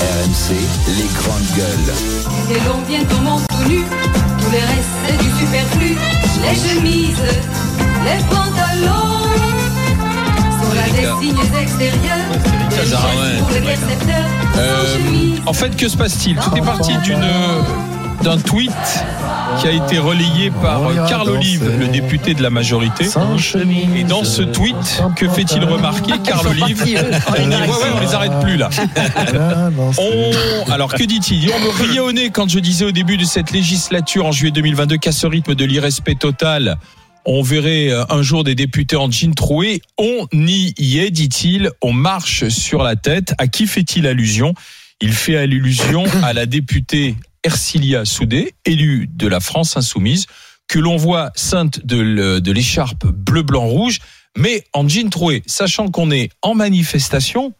RMC, les grandes gueules. Et l'on bientôt monte tout nu, tous les restes du superflu. Les chemises, les pantalons, sont là des signes extérieurs. Des ouais, pour c'est les percepteurs. Euh, en fait, que se passe-t-il? Tout est parti d'une d'un tweet qui a été relayé par Carl Olive, le député de la majorité. Et dans ce tweet, que fait-il remarquer Carl Olive Ouais, ouais, on les arrête plus là. On- alors que dit-il? On me riait au nez quand je disais au début de cette législature en juillet 2022 qu'à ce rythme de l'irrespect total, on verrait euh, un jour des députés en jean troué. On y est, dit-il. On marche sur la tête. À qui fait-il allusion? Il fait allusion à la députée Ercilia Soudé, élue de la France insoumise, que l'on voit sainte de l'écharpe bleu, blanc, rouge, mais en jean troué, sachant qu'on est en manifestation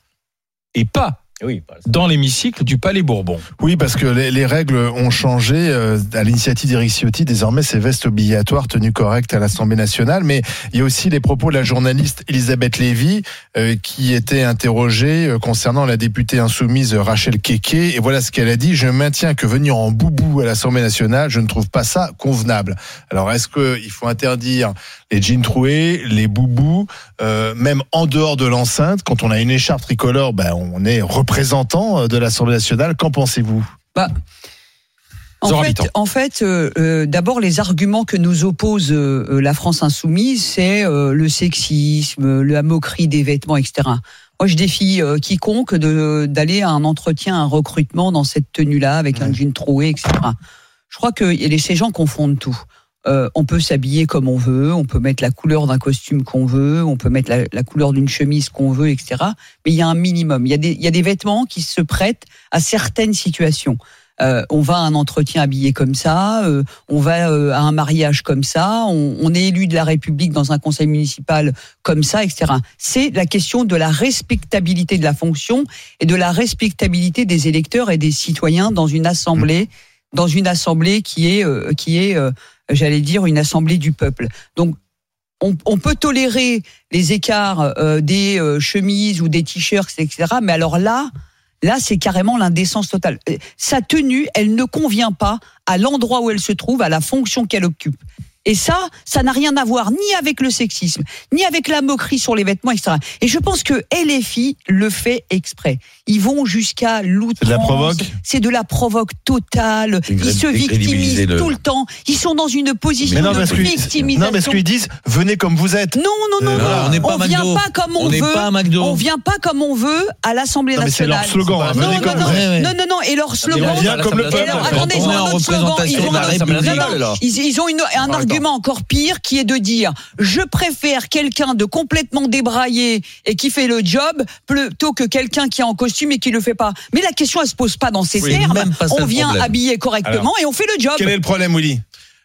et pas Oui, dans l'hémicycle du Palais Bourbon. Oui, parce que les, les règles ont changé. euh, à l'initiative d'Éric Ciotti, désormais, c'est veste obligatoire, tenue correcte à l'Assemblée nationale. Mais il y a aussi les propos de la journaliste Elisabeth Lévy, euh, qui était interrogée euh, concernant la députée insoumise Rachel Keke. Et voilà ce qu'elle a dit. Je maintiens que venir en boubou à l'Assemblée nationale, je ne trouve pas ça convenable. Alors, est-ce qu'il faut interdire les jeans troués, les boubous, euh, même en dehors de l'enceinte Quand on a une écharpe tricolore, ben, on est représentant de l'Assemblée nationale. Qu'en pensez-vous? En Zora fait, Habitant. en fait euh, euh, d'abord, les arguments que nous oppose euh, euh, la France insoumise, c'est euh, le sexisme, la moquerie des vêtements, etc. Moi, je défie euh, quiconque de- d'aller à un entretien, un recrutement dans cette tenue-là, avec un jean troué, etc. Je crois que les- ces gens confondent tout. Euh, on peut s'habiller comme on veut, on peut mettre la couleur d'un costume qu'on veut, on peut mettre la, la couleur d'une chemise qu'on veut, etc. Mais il y a un minimum. Il y a des, il y a des vêtements qui se prêtent à certaines situations. Euh, on va à un entretien habillé comme ça, euh, on va euh, à un mariage comme ça, on, on est élu de la République dans un conseil municipal comme ça, etc. C'est la question de la respectabilité de la fonction et de la respectabilité des électeurs et des citoyens dans une assemblée, dans une assemblée qui est, euh, qui est, euh, j'allais dire, une assemblée du peuple. Donc on, peut tolérer les écarts euh, des euh, chemises ou des t-shirts, etc. Mais alors là, là, c'est carrément l'indécence totale. Euh, Sa tenue, elle ne convient pas à l'endroit où elle se trouve, à la fonction qu'elle occupe. Et ça, ça n'a rien à voir ni avec le sexisme, ni avec la moquerie sur les vêtements, etc. Et je pense que LFI le fait exprès. Ils vont jusqu'à l'outrance. C'est de la provoque C'est de la provoque totale. Ils se victimisent le- tout le temps. Ils sont dans une position Mais non, de victimisation. non, parce qu'ils disent venez comme vous êtes. Non, non, non, Euh, non. voilà, on n'est pas vient pas comme on, On veut. pas. On vient pas comme on veut à l'Assemblée mais c'est nationale. leur slogan. hein, Non, venez non, comme non, vous non, non, non, et leur slogan. on vient comme le peuple. attendez, ils On ont un autre slogan. Ils ont un- République, argument encore pire qui est de dire je préfère quelqu'un de complètement débraillé et qui fait le job plutôt que quelqu'un qui est en costume et qui le fait pas. Mais la question elle se pose pas dans ces Oui, termes. On vient habillé correctement et on fait le job. Quel est le problème, Willy?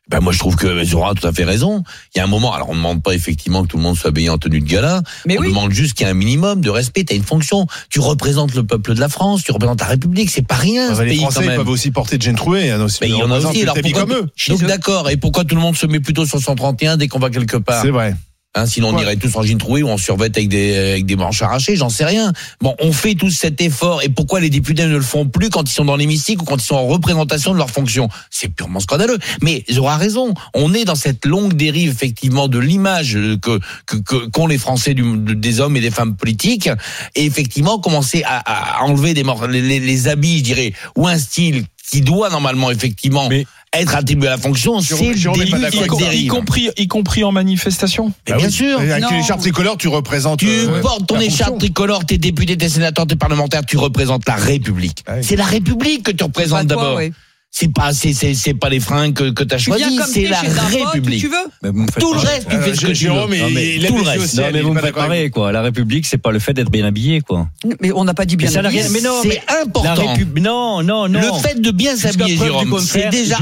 Ben moi je trouve que Zora a tout à fait raison. Il y a un moment, alors on ne demande pas effectivement que tout le monde soit habillé en tenue de gala, Mais on oui. demande juste qu'il y ait un minimum de respect. Tu as une fonction, tu représentes le peuple de la France, tu représentes la République, c'est pas rien ce Les pays Français quand ils même. peuvent aussi porter de jeans troués. hein, aussi, Mais il y ils en a aussi, alors pourquoi comme eux. Donc eux. d'accord, et pourquoi tout le monde se met plutôt sur 131 dès qu'on va quelque part? C'est vrai. Hein, sinon, on irait tous en jean troué ou en survêt avec des, avec des manches arrachées, j'en sais rien. Bon, on fait tous cet effort. Et pourquoi les députés ne le font plus quand ils sont dans l'hémicycle ou quand ils sont en représentation de leur fonction? C'est purement scandaleux. Mais ils auront raison. On est dans cette longue dérive, effectivement, de l'image que que- que- qu'ont les Français du, de- des hommes et des femmes politiques. Et effectivement, commencer à, à enlever des les- les habits, je dirais, ou un style qui doit normalement, effectivement, Mais- être attribué à la fonction, c'est y, compris, y compris en manifestation Mais Bah bien oui. sûr. Avec Non. une écharpe tricolore, tu représentes. Tu euh, portes ton écharpe fonction. tricolore, t'es député, t'es sénateur, t'es parlementaire, tu représentes la République. Ah oui. C'est la République que tu représentes d'abord. ouais. C'est pas, c'est, c'est, c'est pas les fringues que, que t'as choisi, c'est la République. tu veux. Mais vous me faites Tout le reste, tu Euh, fais ce que tu veux. Mais- tout le reste. Non, mais vous est me marrer, quoi. La République, c'est pas le fait d'être bien habillé, quoi. Mais on n'a pas dit bien. Mais ça n'a habillé. rien- mais non, c'est La important. République, non, non, non. Le fait de bien s'habiller, preuve du Jérôme, c'est contraire, déjà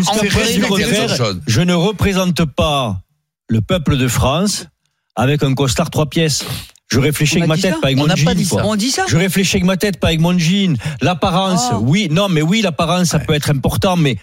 chose. Je ne représente pas le peuple de France avec un costard trois pièces. Je réfléchis On a avec ma tête, pas avec On mon n'a jean. pas dit ça. On dit ça Je réfléchis avec ma tête, pas avec mon jean. L'apparence, Oh. oui, non, mais oui, l'apparence, ça peut être important, mais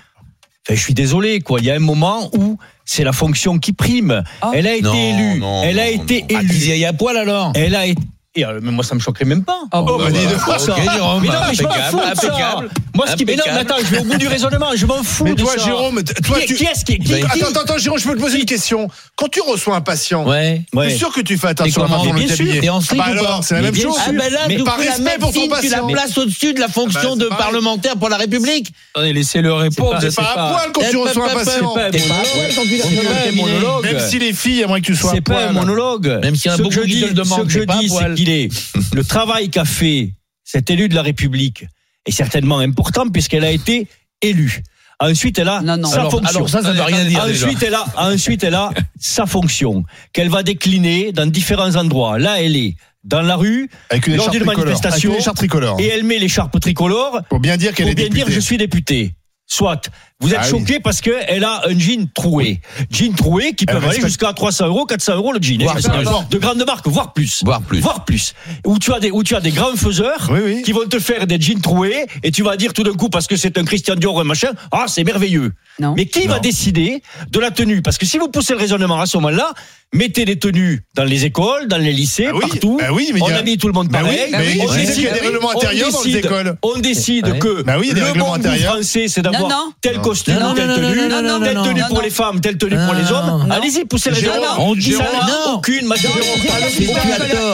enfin, je suis désolé, quoi. Il y a un moment où c'est la fonction qui prime. Oh. Elle a été Non, élue. non, Elle a non, été non. Ah, élue. qu'ils y à poil alors Elle a été. Et euh, mais moi, ça me choquerait même pas. Ah bon, bah, dis donc. Pourquoi ça Ok, Jérôme, mais non, mais je m'en fous de ça. Moi, ce qui mais non, mais attends, je vais au bout du raisonnement. Je m'en fous Mais de toi, ça. Jérôme, toi, qui, tu. qui est-ce qui, qui, qui- Attends, attends, attends, Jérôme, je peux te poser une question. Quand tu reçois un patient, Ouais. Ouais. sûr que tu fais attention à comment le en slip Ah bah alors, c'est la Mais même chose. Ah ben là, Mais par respect pour ton médecine, tu la patient. places au-dessus de la fonction Bah, de parlementaire pour la République. Attendez, laissez-le répondre. C'est pas à poil quand tu reçois un patient. Même si les filles aimeraient que tu sois à C'est pas un monologue. Même s'il y en a beaucoup je qui dis, te le demandent, pas à poil. Qu'il est le travail qu'a fait cet élu de la République est certainement important puisqu'elle a été élue. Ensuite, elle a Non, non. sa Alors, fonction. alors ça, ça veut rien dire. déjà. Ensuite, elle a, ensuite, elle a sa fonction qu'elle va décliner dans différents endroits. Là, elle est dans la rue Avec une lors écharpe d'une. Avec manifestation une et elle met l'écharpe tricolore Pour bien dire qu'elle pour est bien dire députée. je suis député. Soit. Vous êtes Ah oui. choqué parce qu'elle a un jean troué. Jean troué qui Elle peut aller respecte- jusqu'à 300 euros, 400 euros le jean. De grandes marques, voire plus. Voire plus. Voire plus. Où tu as des, où tu as des grands faiseurs Oui, oui. qui vont te faire des jeans troués et tu vas dire tout d'un coup parce que c'est un Christian Dior ou un machin, ah, c'est merveilleux. Non. Mais qui va décider de la tenue? Parce que si vous poussez le raisonnement à ce moment-là, mettez des tenues dans les écoles, dans les lycées, Ah oui, partout. bah oui, mais il on y a- habille tout le monde Bah oui, pareil. mais oui, on décide- qu'il y a des règlements on intérieurs dans les décide- écoles. On décide Ouais. que Bah oui, il y a des le règlements bon goût français, c'est d'avoir tel Non. Costume, Non, non, telle non, non, tenue, non, non, telle non, tenue non, pour non. les femmes, telle tenue pour les Non, hommes. non. Allez-y, poussez le Jérôme, raisonnement. on dit Ça n'a non. aucune.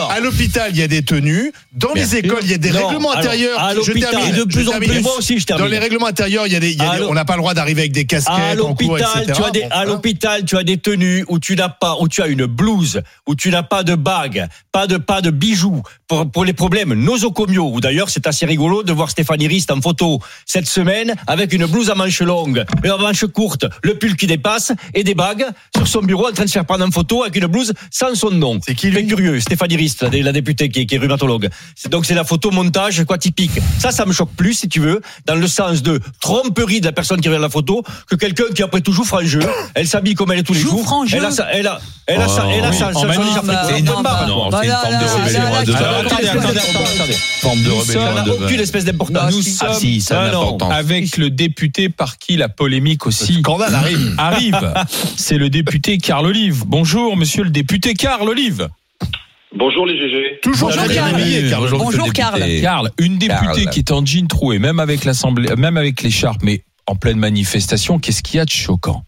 À l'hôpital, il y a des tenues. Dans les écoles, il y a des Non, règlements intérieurs. à l'hôpital, de plus en plus. Moi aussi, je Dans termine. les règlements intérieurs, il y a des, on n'a pas le droit d'arriver avec des casquettes en cours, l'hôpital, etc. tu as des, Bon, à voilà. l'hôpital, tu as des tenues où tu n'as pas, où tu as une blouse, où tu n'as pas de bague, pas de, pas de bijoux. Pour, pour les problèmes nosocomiaux, ou d'ailleurs, c'est assez rigolo de voir Stéphanie Rist en photo cette semaine avec une blouse à manches longues, et à manches courtes, le pull qui dépasse et des bagues sur son bureau en train de se faire prendre en photo avec une blouse sans son nom. C'est qui, lui Fait curieux, Stéphanie Rist, la, la députée qui est, qui est rhumatologue. Donc c'est la photo montage, quoi, typique. Ça, ça me choque plus, si tu veux, dans le sens de tromperie de la personne qui regarde la photo, que quelqu'un qui après tout joue franc jeu. Elle s'habille comme elle est tous les Joue jours. franc jeu. Elle a sa, elle a, elle a sa, elle a Oh, sa- c'est sa- non, barbe, non, c'est une forme de là, rébellion là, à là, deux là, heures. là, Attendez, là, attendez, là, attendez, attendez. Forme de Ça rébellion n'a aucune espèce d'importance. Nous sommes- Ah si, ça a une non. importance. Avec le député par qui la polémique aussi arrive. arrive. C'est le député Carl Olive. Bonjour, monsieur le député Carl Olive. Bonjour les GG. Toujours Bonjour, Karl. Bonjour, Bonjour, député. Carl, une députée qui est en jean troué, même avec l'assemblée, même avec l'écharpe, mais en pleine manifestation, qu'est-ce qu'il y a de choquant?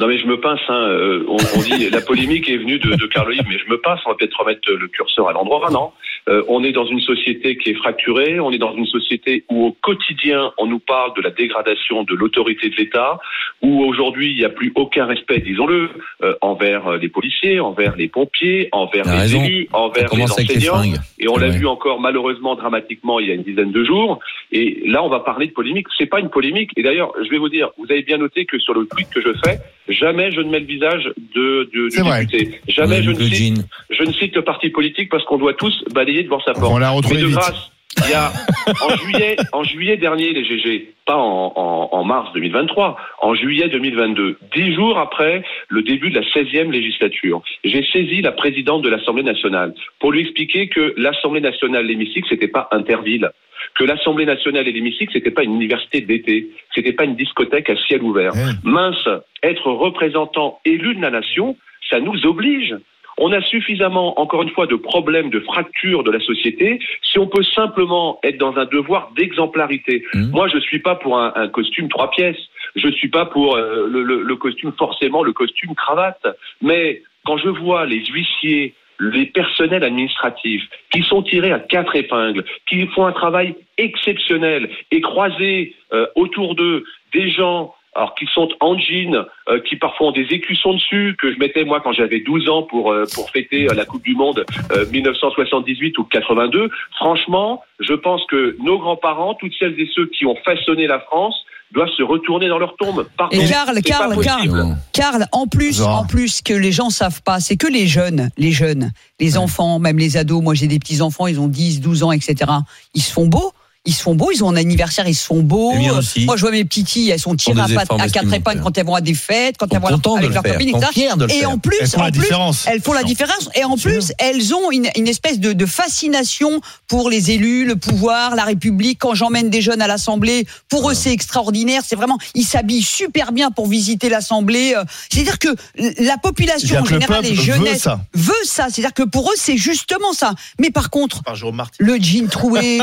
Non mais je me pince, hein, euh, on, dit la polémique est venue de, de mais je me pince, on va peut-être remettre le curseur à l'endroit, non? Euh, On est dans une société qui est fracturée, on est dans une société où au quotidien on nous parle de la dégradation de l'autorité de l'État, où aujourd'hui il n'y a plus aucun respect, disons-le, euh, envers euh, les policiers, envers les pompiers, envers les élus, envers les enseignants. Et on l'a vu encore malheureusement dramatiquement il y a une dizaine de jours. Et là, on va parler de polémique. C'est pas une polémique. Et d'ailleurs, je vais vous dire, vous avez bien noté que sur le tweet que je fais, jamais je ne mets le visage de, de- du C'est vrai. député. Jamais je, ne cite, je ne cite le parti politique parce qu'on doit tous balayer devant sa porte. On l'a Mais retrouvé de vite. grâce, il y a en juillet, en juillet dernier, les GG, pas en, en- en mars 2023, en juillet 2022, dix jours après le début de la 16e législature, j'ai saisi la présidente de l'Assemblée nationale pour lui expliquer que l'Assemblée nationale, l'hémicycle, c'était pas Interville, que l'Assemblée nationale et l'hémicycle, c'était pas une université d'été, c'était pas une discothèque à ciel ouvert. Mince, être représentant élu de la nation, ça nous oblige. On a suffisamment, encore une fois, de problèmes, de fractures de la société, si on peut simplement être dans un devoir d'exemplarité. Mhm. Moi, je suis pas pour un, un costume trois pièces. Je suis pas pour euh, le, le- le costume, forcément, le costume cravate. Mais quand je vois les huissiers, les personnels administratifs qui sont tirés à quatre épingles, qui font un travail exceptionnel et croiser euh, autour d'eux des gens alors qui sont en jean, euh, qui parfois ont des écussons dessus, que je mettais moi quand j'avais 12 ans pour euh, pour fêter euh, la Coupe du Monde euh, 1978 ou 82. Franchement, je pense que nos grands-parents, toutes celles et ceux qui ont façonné la France, doivent se retourner dans leur tombe. Pardon, Et Karl, Karl. Karl, Karl, en plus, Zora. en plus que les gens savent pas, c'est que les jeunes, les jeunes, les enfants, même les ados. Moi, j'ai des petits enfants, ils ont 10, 12 ans, etc. Ils se font beaux ils sont beaux, ils ont un anniversaire, ils sont beaux. Moi, je vois mes petites elles sont tirées à, quatre épingles quand elles vont à des fêtes, quand elles vont avec leurs copines, etc. Et en plus, elles font la différence. Et en plus, elles ont une, espèce de, fascination pour les élus, le pouvoir, la République. Quand j'emmène des jeunes à l'Assemblée, pour eux, c'est extraordinaire. C'est vraiment, ils s'habillent super bien pour visiter l'Assemblée. Euh. C'est-à-dire que la population en général, les jeunesses, veut ça. C'est-à-dire que pour eux, c'est justement ça. Mais par contre, le jean troué,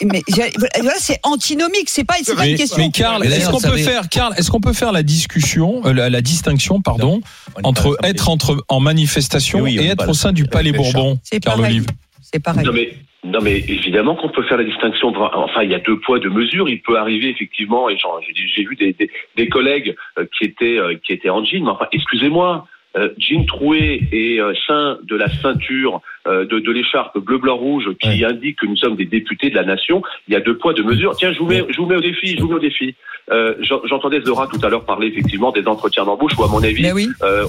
Euh, c'est antinomique, c'est pas, pas une question. Mais Karl, est-ce qu'on peut faire, Karl, est-ce qu'on peut faire la discussion, euh, la, distinction, pardon, entre être entre en manifestation et être au sein du Palais Bourbon, Karl Olive C'est pareil. Non mais, non mais évidemment qu'on peut faire la distinction. Enfin, il y a deux poids, deux mesures. Il peut arriver effectivement, et j'ai vu des, des, collègues euh, qui étaient, qui étaient en jean, mais enfin, excusez-moi, euh, jean troué et euh, sein de la ceinture euh, de, l'écharpe bleu blanc rouge qui indique que nous sommes des députés de la nation. Il y a deux poids deux mesures. Tiens, je vous mets, je vous mets au défi, je vous mets au défi. J'entendais Zora tout à l'heure parler effectivement des entretiens d'embauche où à mon avis,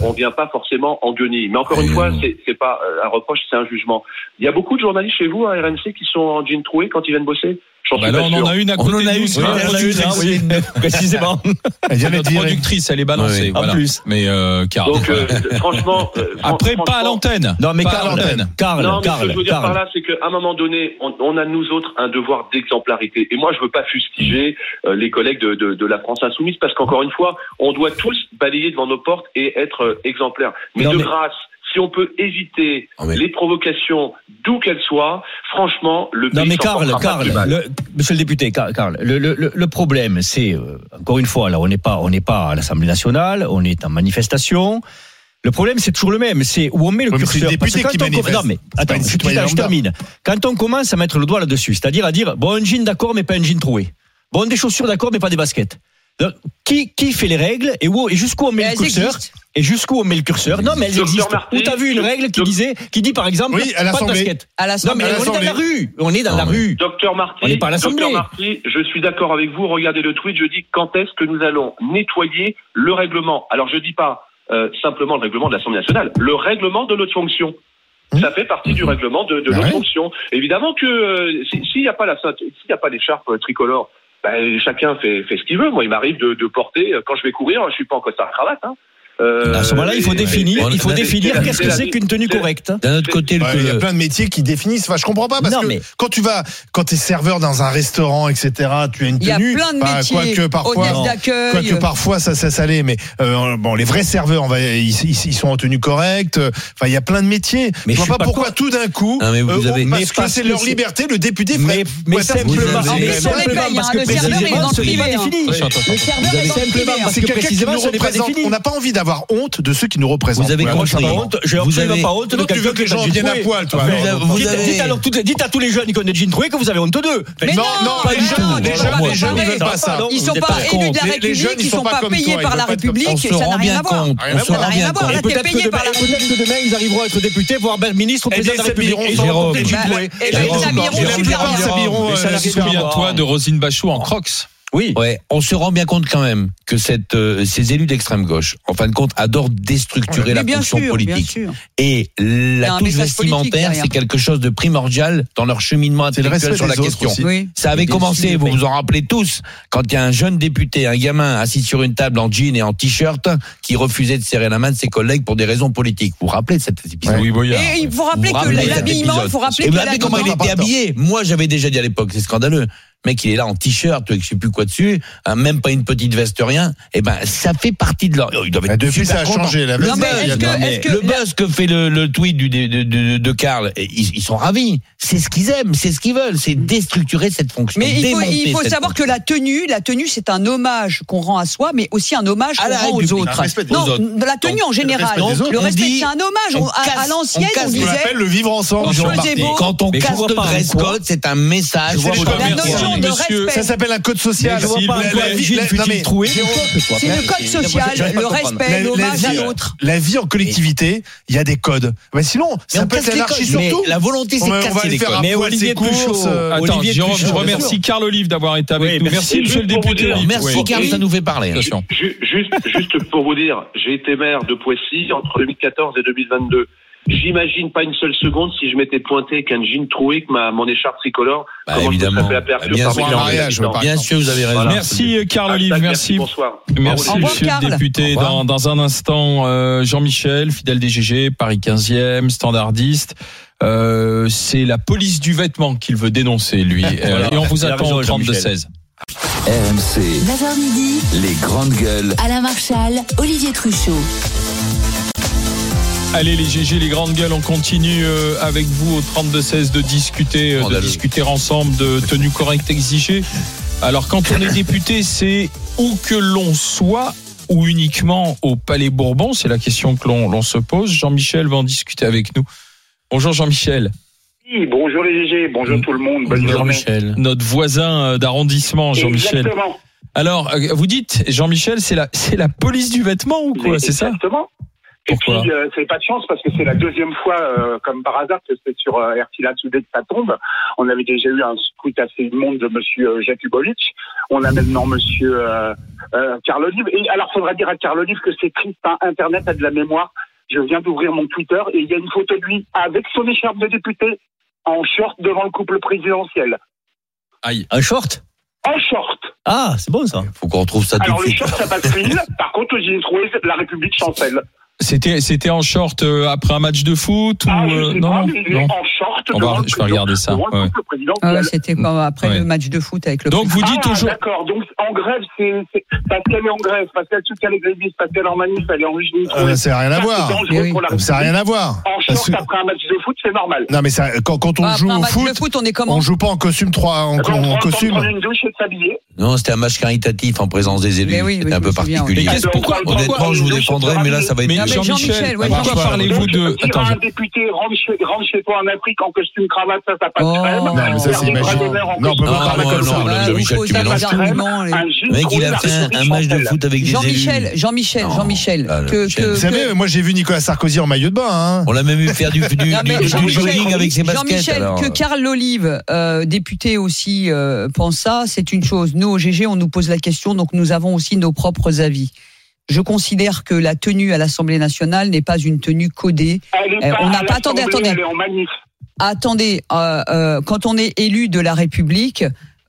on ne vient pas forcément en guenille. Mais encore une fois, c'est pas un reproche, c'est un jugement. Il y a beaucoup de journalistes chez vous hein, à RMC qui sont en jean troué quand ils viennent bosser? Bah on en a une à côté. On en a une, on en une, oui. précisément. Elle est productrice, elle est balancée. En plus. Mais euh, Karl. Donc, euh, franchement. Euh, Après, pas à l'antenne. Non, mais pas à l'antenne. Karl, non, mais ce que je veux dire par là, c'est qu'à un moment donné, on, a nous autres un devoir d'exemplarité. Et moi, je veux pas fustiger euh, les collègues de, de, la France Insoumise parce qu'encore une fois, on doit tous balayer devant nos portes et être euh, exemplaires. Mais de grâce si on peut éviter ah, les provocations, d'où qu'elles soient, franchement, le pays. Non, mais Karl, Karl, le, monsieur le député, Karl, le, le, le problème, c'est, euh, encore une fois, là, on n'est pas, pas à l'Assemblée nationale, on est en manifestation. Le problème, c'est toujours le même, c'est où on met le curseur. Parce qui on... Non, mais attends, je, je termine. Quand on commence à mettre le doigt là-dessus, c'est-à-dire à dire, bon, un jean d'accord, mais pas un jean troué. Bon, des chaussures d'accord, mais pas des baskets. Qui, qui fait les règles et, et jusqu'où on met le curseur et jusqu'où on met le curseur? Non, mais elles existent. Martin, où t'as vu une règle qui disait, qui dit par exemple, oui, à pas de. À non, mais on est dans la rue. On est dans la rue. Docteur Marty, on est pas à Docteur je suis d'accord avec vous. Regardez le tweet. Je dis quand est-ce que nous allons nettoyer le règlement? Alors je dis pas euh, simplement le règlement de l'Assemblée nationale, le règlement de notre fonction. Mmh. Ça fait partie du mmh. règlement de, de ah ouais. Évidemment que euh, s'il n'y a pas la s'il n'y a pas l'écharpe tricolore ben, chacun fait, fait ce qu'il veut. Moi, il m'arrive de, porter, euh, quand je vais courir, je suis pas en costard cravate, hein, à ce moment-là, il faut définir, il faut définir qu'est-ce que c'est qu'une tenue correcte. D'un autre côté, il y a plein de métiers qui définissent. Enfin, je comprends pas non, mais... quand tu vas, quand t'es serveur dans un restaurant, etc., tu as une tenue. Il y a plein de bah, métiers. Quoi que parfois, quoi que parfois ça, ça, ça allait, mais euh, bon, les vrais serveurs, ils, sont en tenue correcte. Enfin, il y a plein de métiers. Mais je vois pas, pourquoi tout d'un coup, non, mais euh, parce que c'est leur liberté, le député. Mais, mais simplement, parce que précisément, ce n'est pas défini. Simplement, parce que précisément, ce n'est pas défini. On n'a pas envie d'avoir avoir honte de ceux qui nous représentent. Vous avez honte. Avez... pas honte. Donc, tu veux que les gens dites, à tous les jeunes qui connaissent Jean Troué que vous avez honte d'eux. Non, non, pas les, jeunes, les, jeunes, ils veulent pas ça. Ils sont pas élus de la République, ils sont pas payés par la République, ça n'a rien à voir. Ça n'a rien à voir. Là, payé. Peut-être que demain, ils arriveront à être députés, voire ministre ou président de la République. Et Jérôme. Et Jérôme. Et Jérôme. Jérôme. Jérôme. Jérôme. Oui. Ouais, on se rend bien compte quand même que cette, euh, ces élus d'extrême gauche, en fin de compte, adorent déstructurer la fonction politique. Bien sûr. Et la touche vestimentaire, c'est quelque chose de primordial dans leur cheminement intellectuel sur la question. Oui. Ça avait commencé, vous vous en rappelez tous, quand il y a un jeune député, un gamin assis sur une table en jean et en t-shirt, qui refusait de serrer la main de ses collègues pour des raisons politiques. Vous vous rappelez de cet épisode? Oui, Boyard, Et il faut rappeler que l'habillement, il faut rappeler, que vous que comment il était habillé. Moi, j'avais déjà dit à l'époque, c'est scandaleux mec, il est là en t-shirt, je sais plus quoi dessus, hein, même pas une petite veste, rien. Et ben, ça fait partie de leur. Oh, ils doivent ah, être Depuis, ça a changé la veste. Le buzz que fait le, tweet de, Karl, eh, ils, sont ravis. C'est ce qu'ils aiment, c'est ce qu'ils veulent, c'est déstructurer cette fonction. Mais il faut, savoir que la tenue, la tenue, c'est un hommage qu'on rend à soi, mais aussi un hommage qu'on rend aux autres. Non, la tenue en général. Le respect, c'est un hommage. À l'ancienne, on, on disait. Le vivre ensemble. Quand on casse le dress code, c'est un message. Ça s'appelle un code social. C'est le code social, le respect, l'hommage à l'autre. La vie en collectivité, il y a des codes. Mais sinon, ça peut être surtout. La volonté, c'est casser les codes. Mais Olivier Puchot. Euh, attends, Jérôme, je remercie Carl Olive d'avoir été avec nous. Merci, monsieur le député. Merci, Carl, ça nous fait parler. Hein. Juste pour vous dire, j'ai été maire de Poissy entre 2014 et 2022 j'imagine pas une seule seconde si je m'étais pointé avec un jean troué avec ma, mon écharpe tricolore. Bah, comment évidemment. je aperçu Bien sûr, mariage, Bien vous avez raison. Merci euh, Carl Olive, merci. Bonsoir. Merci monsieur le député. Dans, dans un instant, euh, Jean-Michel, fidèle des GG, Paris 15e, standardiste. Euh, c'est la police du vêtement qu'il veut dénoncer, lui. Euh, Voilà. et on vous attend au Jean-Michel. 32-16. RMC, 9h midi, les grandes gueules. Alain Marchal, Olivier Truchot. Allez les GG, les grandes gueules, on continue euh, avec vous au 32-16 de discuter, euh, de discuter ensemble de tenue correcte exigée. Alors quand on est député, c'est où que l'on soit ou uniquement au Palais Bourbon C'est la question que l'on l'on se pose. Jean-Michel va en discuter avec nous. Bonjour Jean-Michel, Oui, bonjour les GG, bonjour tout le monde, bonne journée. Jean-Michel. notre voisin euh, d'arrondissement, Jean-Michel. Exactement. Alors, euh, vous dites, Jean-Michel, c'est la, c'est la police du vêtement ou quoi C'est ça? Exactement. Et puis, euh, c'est pas de chance parce que c'est la deuxième fois, euh, comme par hasard, que c'est sur euh, Ertila Today que ça tombe. On avait déjà eu un scrut assez immonde de Monsieur euh, Jakubovic. On a maintenant Monsieur euh, euh, Olive. Et alors, faudra dire à Karl Olive que c'est triste. hein, Internet a de la mémoire. Je viens d'ouvrir mon Twitter et il y a une photo de lui avec son écharpe de député en short devant le couple présidentiel. Aïe. Un short? En short. Ah, c'est bon ça. Faut qu'on retrouve ça tout Alors de le suite. short, ça passe clean. Par contre, j'ai trouvé la République chancelle. C'était, c'était en short euh, après un match de foot ou Ah, euh, je sais non, pas, non, est en short. On va- je vais regarder ça, ouais. Ah ouais, C'était après Ouais. le match de foot avec le. Donc vous dites Ah, aujourd'hui. d'accord. Donc en grève, c'est c'est- parce qu'elle est en grève, parce qu'elle soutient les grévistes, parce qu'elle est en manif, elle est en régime. Euh, ça n'a rien à voir. oui. la Ça n'a rien à voir. En short que- après un match de foot, c'est normal. Non mais ça, quand, quand on Ah, joue au foot, on est comment on joue pas en costume 3 en, on en costume. prendre une douche et de s'habiller. Non, c'était un match caritatif en présence des élus. Mais oui, C'était un peu particulier. Pourquoi- Honnêtement, je vous défendrai, mais là, ça va être. Jean-Michel, Jean-Michel, ouais, pourquoi Jean-Michel. parlez-vous de Attends, un député, rentre chez, toi en Afrique en costume cravate, ça, ça passe Oh. crème. Non, mais ça, c'est imaginaire. Non, on peut pas parler cravate, comme ça. Ah, Jean-Michel, vous tu mélanges des tout. Le mec, il a fait un, match de foot avec des Jean-Michel, élus. Jean-Michel, Jean-Michel, que- Vous savez, moi j'ai vu Nicolas Sarkozy en maillot de bain. Hein. On l'a même vu faire du, jogging avec ses baskets. Jean-Michel, que Karl Olive, euh, député aussi, euh, pense ça, c'est une chose. Nous, au GG, on nous pose la question, donc nous avons aussi nos propres avis. Je considère que la tenue à l'Assemblée nationale n'est pas une tenue codée. Pas on n'a pas- attendez, attendez. Attendez, euh, euh, quand on est élu de la République,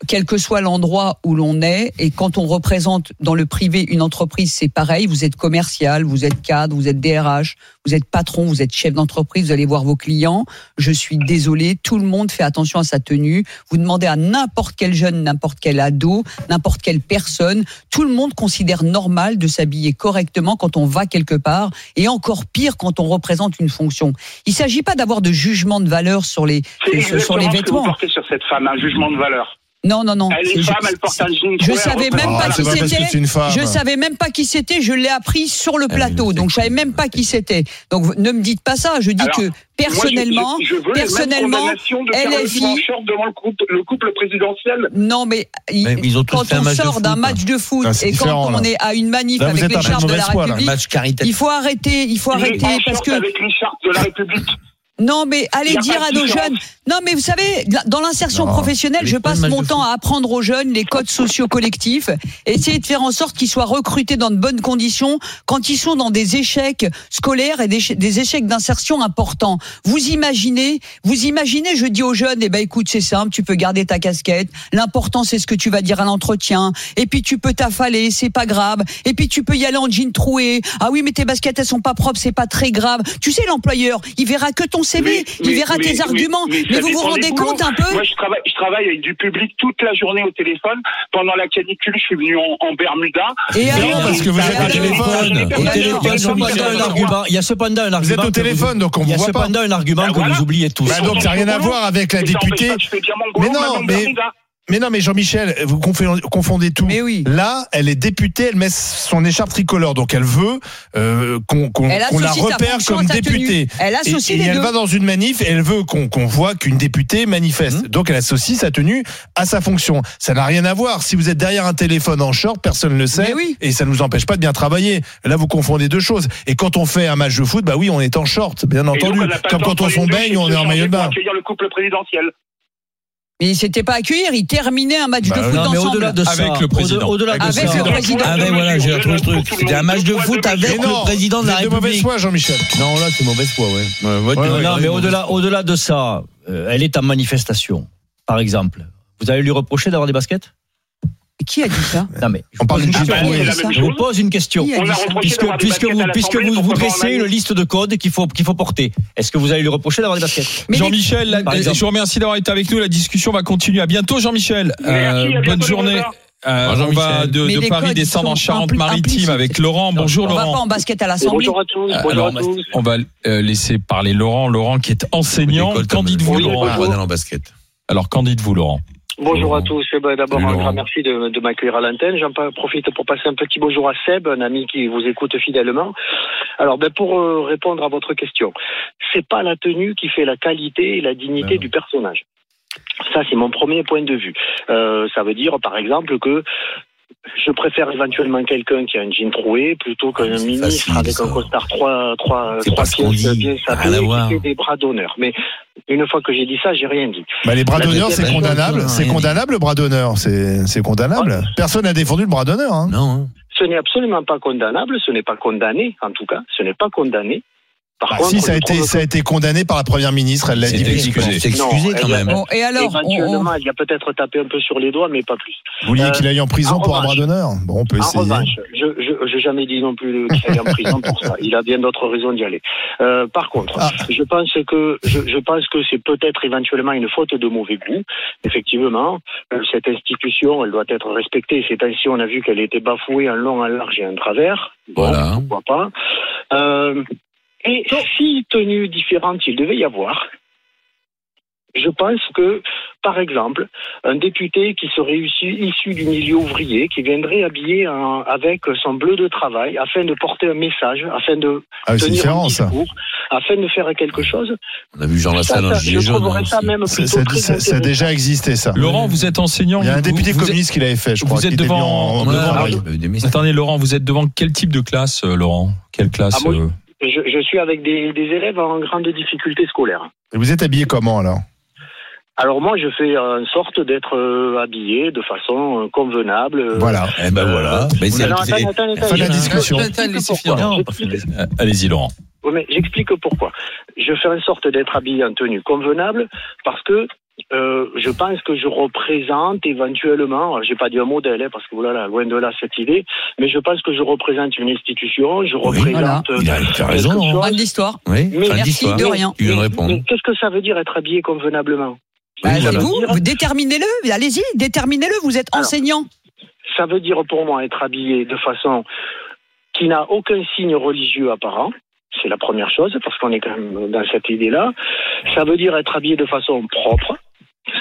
quel que soit l'endroit où l'on est, et quand on représente dans le privé une entreprise, c'est pareil. Vous êtes commercial, vous êtes cadre, vous êtes DRH, vous êtes patron, vous êtes chef d'entreprise, vous allez voir vos clients. Je suis désolé, tout le monde fait attention à sa tenue. Vous demandez à n'importe quel jeune, n'importe quel ado, n'importe quelle personne, tout le monde considère normal de s'habiller correctement quand on va quelque part, et encore pire quand on représente une fonction. Il s'agit pas d'avoir de jugement de valeur sur les C'est sur- les ce que vous vêtements. portez sur cette femme, un jugement de valeur. Non, non, non. Elle est femme, elle porte un jean. je savais même pas Ah, qui c'était. Je savais même pas qui c'était. Je l'ai appris sur le Ah, plateau. Donc je savais même pas qui c'était. Donc ne me dites pas ça. Je dis Alors, que personnellement, je, je, personnellement, LFI devant le couple, le couple présidentiel. non, mais, il- Mais ils ont tous quand on match de sort d'un foot. match de foot Ah, et quand on est à une manif Là, avec les peu de la. République, il faut arrêter. Il faut arrêter parce que avec les chartes de la République. Non, mais allez dire à nos jeunes. Non, mais vous savez, dans l'insertion professionnelle, je passe mon temps à apprendre aux jeunes les codes sociaux collectifs, essayer de faire en sorte qu'ils soient recrutés dans de bonnes conditions quand ils sont dans des échecs scolaires et des, des échecs d'insertion importants. Vous imaginez, vous imaginez, je dis aux jeunes, eh ben écoute, c'est simple, tu peux garder ta casquette. L'important, c'est ce que tu vas dire à l'entretien. Et puis tu peux t'affaler, c'est pas grave. Et puis tu peux y aller en jean troué. Ah oui, mais tes baskets, elles sont pas propres, c'est pas très grave. Tu sais, l'employeur, il verra que ton CV, il verra mais- tes mais- arguments. Mais, vous vous rendez compte un peu Moi, je travaille, je travaille avec du public toute la journée au téléphone. Pendant la canicule, je suis venu en, en Bermuda. Et Non, alors parce que vous êtes au téléphone. Il y a cependant un argument. Il y a. Vous êtes au que vous- téléphone, donc on Il y vous a voit pas. cependant un argument Ben que vous oubliez tous. Bah donc, ça n'a rien à voir avec la députée. Mais non, mais-. Mais non, mais Jean-Michel, vous confondez, tout. Mais oui. Là, elle est députée, elle met son écharpe tricolore, donc elle veut euh, qu'on qu'on- Elle qu'on la repère comme députée. Elle Et, associe et les elle deux. va dans une manif et elle veut qu'on qu'on voit qu'une députée manifeste. Donc elle associe sa tenue à sa fonction. Ça n'a rien à voir. Si vous êtes derrière un téléphone en short, personne ne le sait. Oui. Et ça ne nous empêche pas de bien travailler. Là, vous confondez deux choses. Et quand on fait un match de foot, bah oui, on est en short, bien Et donc, entendu. Comme quand on douche baigne, et on se est en maillot de bain. le couple présidentiel. Mais il s'était pas accueillir, il terminait un match Bah, de foot Non, mais ensemble. au-delà de ça, Avec le président. au- Au-delà de Avec ça. le président. Ah ben voilà, j'ai retrouvé le truc. C'était un match de foot avec non, le président de la vous êtes de mauvaise République. foi, Jean-Michel. Non, là, c'est mauvaise foi, ouais. Ouais, ouais, Ouais, Non, mais au-delà, au-delà de ça, euh, elle est en manifestation, par exemple. Vous allez lui reprocher d'avoir des baskets? Qui a dit ça Non, mais On parle d'une Je vous pose une question. Puisque, vous, puisque vous, dressez une liste de codes qu'il faut, qu'il faut porter, est-ce que vous allez lui reprocher d'avoir des baskets Jean-Michel, je vous remercie d'avoir été avec nous. La discussion va continuer. À bientôt, Jean-Michel. Bientôt, bonne journée. Euh, on va Jean-Michel. de, Paris descendre en Charente-Maritime avec Laurent. Bonjour On va pas Laurent. en basket à l'Assemblée. Bonjour à tous, bonjour Alors, à tous. on va euh, laisser parler Laurent. Laurent qui est enseignant. L'école, Qu'en dites-vous, Laurent basket. Alors, qu'en dites-vous, Laurent? Bonjour à tous. Eh ben, D'abord, un grand merci de, de m'accueillir à l'antenne. J'en profite pour passer un petit bonjour à Seb, un ami qui vous écoute fidèlement. Alors, ben, pour euh, répondre à votre question, c'est pas la tenue qui fait la qualité et la dignité Ben du personnage. Ça, c'est mon premier point de vue. Euh, ça veut dire, par exemple, que je préfère éventuellement quelqu'un qui a un jean troué plutôt qu'un Ah, ministre facile, avec ça. un costard trois, trois, trois pièces bien à sapé qui fait des bras d'honneur. Mais une fois que j'ai dit ça, j'ai rien dit. Bah, les bras d'honneur, c'est chose, condamnable. C'est condamnable, le bras d'honneur. C'est c'est condamnable. Personne n'a défendu le bras d'honneur. Hein. Non, hein. Ce n'est absolument pas condamnable, ce n'est pas condamné, en tout cas, ce n'est pas condamné. Par Bah, contre, si, ça a, je été, trouve ça a été condamné par la première ministre. Elle l'a C'est dit. publiquement. C'est excusé quand même. Bon, et alors, on- éventuellement, il y a peut-être tapé un peu sur les doigts, mais pas plus. Vous vouliez Euh, qu'il aille en prison en pour un bras d'honneur Bon, on peut En essayer. revanche, je je n'ai jamais dit non plus qu'il allait en prison pour ça. Il a bien d'autres raisons d'y aller. Euh, par contre, Ah. je pense que je, je pense que c'est peut-être éventuellement une faute de mauvais goût. Effectivement, euh, cette institution, elle doit être respectée. Ces temps-ci, on a vu qu'elle était bafouée en long, en large et en travers. Bon, Voilà. pourquoi pas. Euh, et si tenue différente il devait y avoir, je pense que, par exemple, un député qui serait issu, issu du milieu ouvrier, qui viendrait habillé en- avec son bleu de travail, afin de porter un message, afin de Ah, tenir différent, un ça. discours, afin de faire quelque chose, On a vu Jean Lassalle en ça, gilet je jaune. trouverais hein, ça aussi. même Ça, ça- a déjà existé, ça. Laurent, vous êtes enseignant. Il y a un vous- député vous êtes- communiste qui l'avait fait, je vous crois. êtes devant- en- en. Attendez, Laurent, vous êtes devant quel type de classe, euh, Laurent? Quelle classe Ah, moi, euh, Je, je suis avec des, des élèves en grande difficulté scolaire. Et vous êtes habillé comment, alors? Alors moi, je fais en sorte d'être euh, habillé de façon euh, convenable. euh, Voilà. Eh ben voilà. Mais c'est- Non, c'est- Fin de la discussion. Euh, Allez-y, Laurent. Oui, mais j'explique pourquoi. Je fais en sorte d'être habillé en tenue convenable parce que euh, je pense que je représente éventuellement, j'ai pas dit un modèle, hein, parce que voilà, loin de là cette idée, mais je pense que je représente une institution, je représente. voilà. euh, Il a, raison. Fin de l'histoire. Oui, Mais merci d'histoire. de rien. Mais- mais Qu'est-ce que ça veut dire être habillé convenablement? Bah, Oui, c'est voilà. vous, vous déterminez-le. Allez-y, déterminez-le. Vous êtes Alors, enseignant. Ça veut dire pour moi être habillé de façon qui n'a aucun signe religieux apparent. C'est la première chose, parce qu'on est quand même dans cette idée-là. Ça veut dire être habillé de façon propre.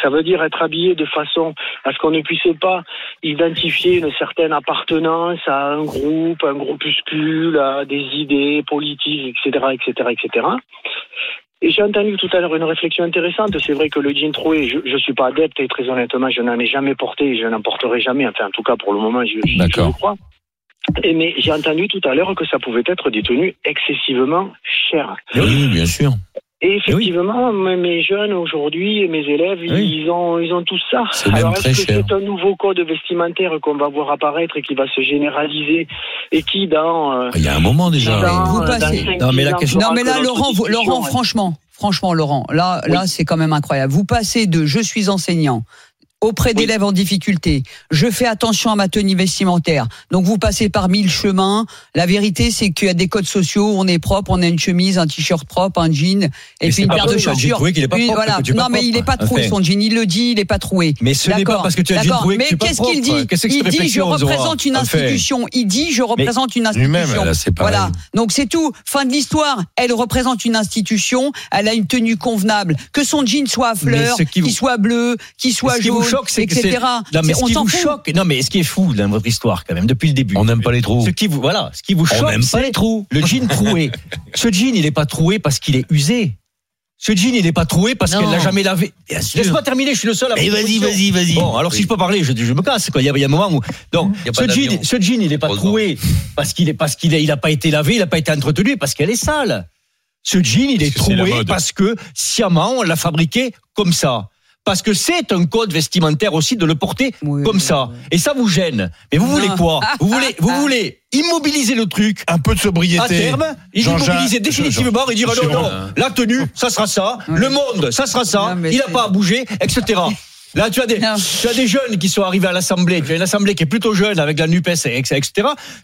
Ça veut dire être habillé de façon à ce qu'on ne puisse pas identifier une certaine appartenance à un groupe, un groupuscule, à des idées politiques, etc., etc., etc. Et j'ai entendu tout à l'heure une réflexion intéressante. C'est vrai que le jean troué, je ne suis pas adepte et très honnêtement, je n'en ai jamais porté et je n'en porterai jamais. Enfin, en tout cas, pour le moment, je, je, le crois. Et mais j'ai entendu tout à l'heure que ça pouvait être des tenues excessivement chères. Oui, bien sûr. Et effectivement, mes- mes jeunes aujourd'hui et mes élèves, Oui. ils ont ils ont tout ça. C'est même Alors très est-ce que c'est un nouveau code vestimentaire qu'on va voir apparaître et qui va se généraliser et qui dans euh, Il y a un moment déjà. dans, Vous euh, passez. Non, mais la question- Non, là, Laurent, vous- Laurent, est- franchement, franchement, Laurent, là, Oui. là, c'est quand même incroyable. Vous passez de je suis enseignant auprès d'élèves en difficulté. Je fais attention à ma tenue vestimentaire. Donc vous passez par mille chemins. La vérité, c'est qu'il y a des codes sociaux. On est propre, on a une chemise, un t-shirt propre, un jean, et Mais puis une paire de chaussures. troué qu'il est pas Une- propre, voilà. Non, mais il est pas troué Enfin. son jean. Il le dit, il est pas troué. Mais ce n'est pas parce que tu as d'accord. troué que Mais qu'est-ce qu'il dit? Il dit je représente une institution. Il dit je représente une institution. Voilà. Donc c'est tout. Fin de l'histoire. Elle représente une institution. Elle a une tenue convenable. Que son jean soit à fleurs, qu'il soit bleu, qu'il soit jaune, choque, c'est que etc. Non, mais ce on qui s'en vous choque. Non, mais ce qui est fou dans votre histoire, quand même, depuis le début. On n'aime pas les trous. Ce qui vous, voilà, ce qui vous On choque, n'aime pas les trous. le jean troué. Ce jean, il est pas troué parce qu'il est usé. Ce jean, il est pas troué parce qu'elle l'a jamais lavé. Laisse-moi terminer, je suis le seul à Mais vas-y, vas-y, vas-y. Bon, alors si je peux parler, je, je me casse. Quoi. Il, y a, il y a un moment où. Donc, ce, jean, ce jean, il est pas troué parce qu'il est parce qu'il il a pas été lavé, il a pas été entretenu, parce qu'elle est sale. Ce jean, il est que troué parce que sciemment, on l'a fabriqué comme ça. Parce que c'est un code vestimentaire aussi de le porter Oui, comme oui, ça. oui. Et ça vous gêne. Mais vous voulez quoi Vous voulez, vous voulez immobiliser le truc Un peu de sobriété. à terme, il immobiliser définitivement et dire non, non, la tenue, ça sera ça, le monde, ça sera ça, Non, il n'a pas à bouger, etc. Là, tu as, des, Non. tu as des jeunes qui sont arrivés à l'Assemblée, tu as une Assemblée qui est plutôt jeune avec la NUPES, etc.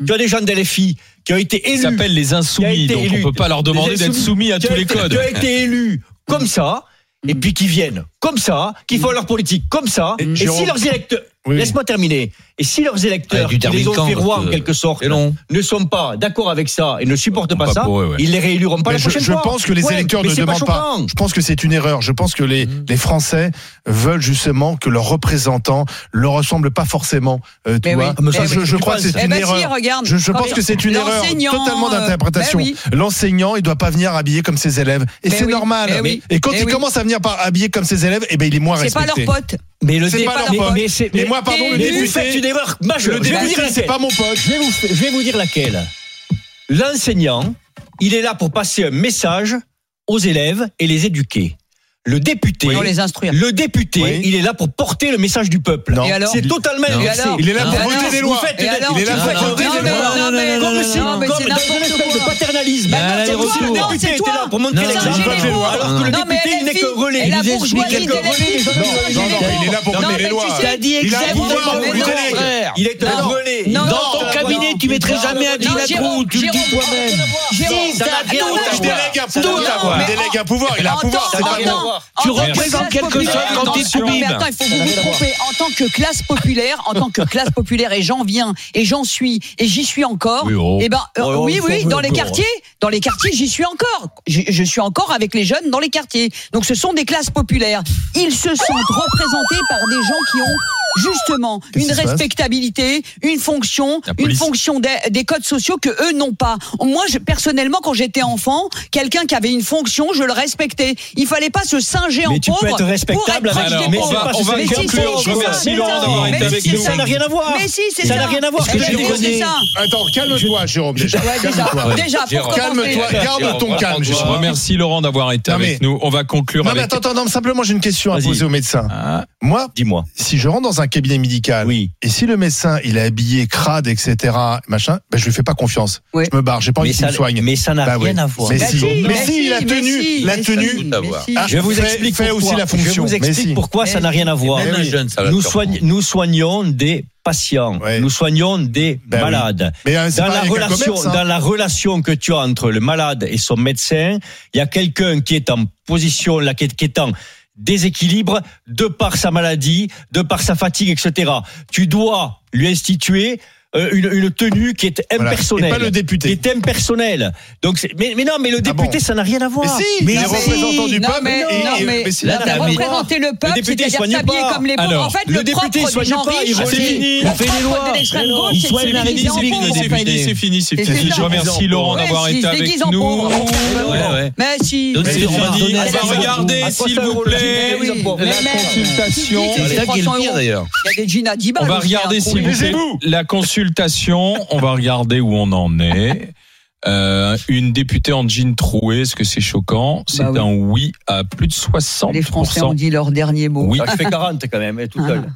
Tu as des jeunes d'LFI qui ont été Ils élus. s'appellent les insoumis, donc on peut pas leur demander d'être soumis à tous les codes. Qui ont été élus comme ça, et puis qui viennent comme ça, qui font leur politique comme ça, et, si leurs électeurs, Oui. laisse-moi terminer, et si leurs électeurs, qui les ont fait roi en que quelque sorte, ne sont pas d'accord avec ça et ne supportent pas Pas ça, eux, ouais. ils les rééluront pas Mais la je, prochaine je fois. pense que les Ouais, électeurs ne demandent pas. Je pense que c'est une erreur. Je pense que les, les Français veulent justement que leurs représentants leur ressemblent pas forcément. euh, tu Mais vois. oui. Ça, je, je Tu crois que c'est Eh une ben si, erreur. regarde. Je, je pense que c'est une erreur l'enseignant, totalement euh, d'interprétation. ben oui. L'enseignant, il doit pas venir habillé comme ses élèves. Et c'est oui, normal. Et quand il commence à venir habillé comme ses élèves, eh ben il est moins C'est pas respecté. leur pote. Mais le C'est dé- pas leur mais- pote. mais Mais mais- moi, pardon, le député. Une erreur majeure. Le c'est pas mon pote. Je vais vous, je vais vous dire laquelle. L'enseignant, il est là pour passer un message aux élèves et les éduquer. Le député, Pour les instruire. le député, Oui. il est là pour porter le message du peuple. Non. Et alors C'est totalement Non. inversé. Il est là pour voter alors des lois. faites Et alors Il est là pour voter des lois. comme de paternalisme. Le député était là pour montrer Non, l'exemple. Alors que le député, il n'est que relais. Il est là pour Non, voter les lois. dit Il exactement est un Non. relais. Non, Dans non, ton non, cabinet, non, tu mettrais non, jamais un Jérôme, tu le dis toi-même. Il délègue un pouvoir. Il a un pouvoir. Tu représentes classe quelque populaire- chose quand attends, il faut vous tromper. En tant que classe populaire, en tant que classe populaire, et j'en viens, et j'en suis, et j'y suis encore. Oh. Eh ben, euh, Oh, oui, oh, oui, dans les quartiers, dans les quartiers, j'y suis encore. Je, je suis encore avec les jeunes dans les quartiers. Donc, ce sont des classes populaires. Ils se sentent représentés par des gens qui ont justement une respectabilité, une fonction, une fonction des, des codes sociaux que eux n'ont pas. Moi, je, personnellement, quand j'étais enfant, quelqu'un qui avait une fonction, je le respectais. Il fallait pas se singer en Mais tu peux pauvre être respectable pour être avec des on va, on va Mais si, conclure. si, Je c'est remercie ça. Laurent Mais d'avoir si, été avec c'est nous. Ça n'a rien à voir. Mais si, c'est Ça n'a rien à voir. Eh ben, mais. Attends, calme-toi, Jérôme. Déjà. Calme-toi. garde ton calme. Je remercie Laurent d'avoir été avec mais- nous. On va conclure Non, mais attends, simplement, j'ai une question à poser au médecin. Ah, Moi, Dis-moi. si je rentre dans un cabinet médical, Oui. et si le médecin, il est habillé crade, etc., machin, ben, je lui fais pas confiance. Oui. Je me barre, j'ai pas envie qu'il me soigne. mais ça n'a Bah oui. rien à voir. Mais Bah si, si, mais mais si, si, la mais tenue, si, la tenue. Ah, Je vous explique aussi la fonction. Je vous Mais explique si. pourquoi ça n'a rien à voir. Un Nous, soigne- soignons des patients. Ouais. Nous soignons des Ben oui. malades. Mais euh, Dans la, un relation, commerce, hein. dans la relation que tu as entre le malade et son médecin, il y a quelqu'un qui est en position, là, qui est, qui est en déséquilibre de par sa maladie, de par sa fatigue, etc. Tu dois lui instituer une, une tenue qui est Voilà. impersonnelle. Et pas le député. Qui est impersonnelle. Donc, mais, mais non, mais le Ah député, bon ça n'a rien à Mais voir. si, Mais les si, représentants du non, peuple. mais, et- non, et- mais, mais là, mais- le peuple, député c'est-à-dire s'habiller comme les pauvres. Alors, en fait, le le, député propre soigne pas, il le fait lois. Il c'est soigne la fini, c'est fini, Je remercie Laurent d'avoir été avec nous. Mais si. Va ça. regarder, À s'il 300 vous plaît, Mais oui. la Mais consultation. qui dit, C'est ça qui est le 300 pire euros. d'ailleurs. Il y a des jeans à 10 balles. On va hein, regarder s'il vous plaît la consultation. On va regarder où on en est. Euh, une députée en jean troué, est-ce que c'est choquant? C'est Bah oui. un oui à plus de 60%. Les Français ont dit leur dernier mot. Oui. Ah, je fais 40 quand même, hein, tout seul.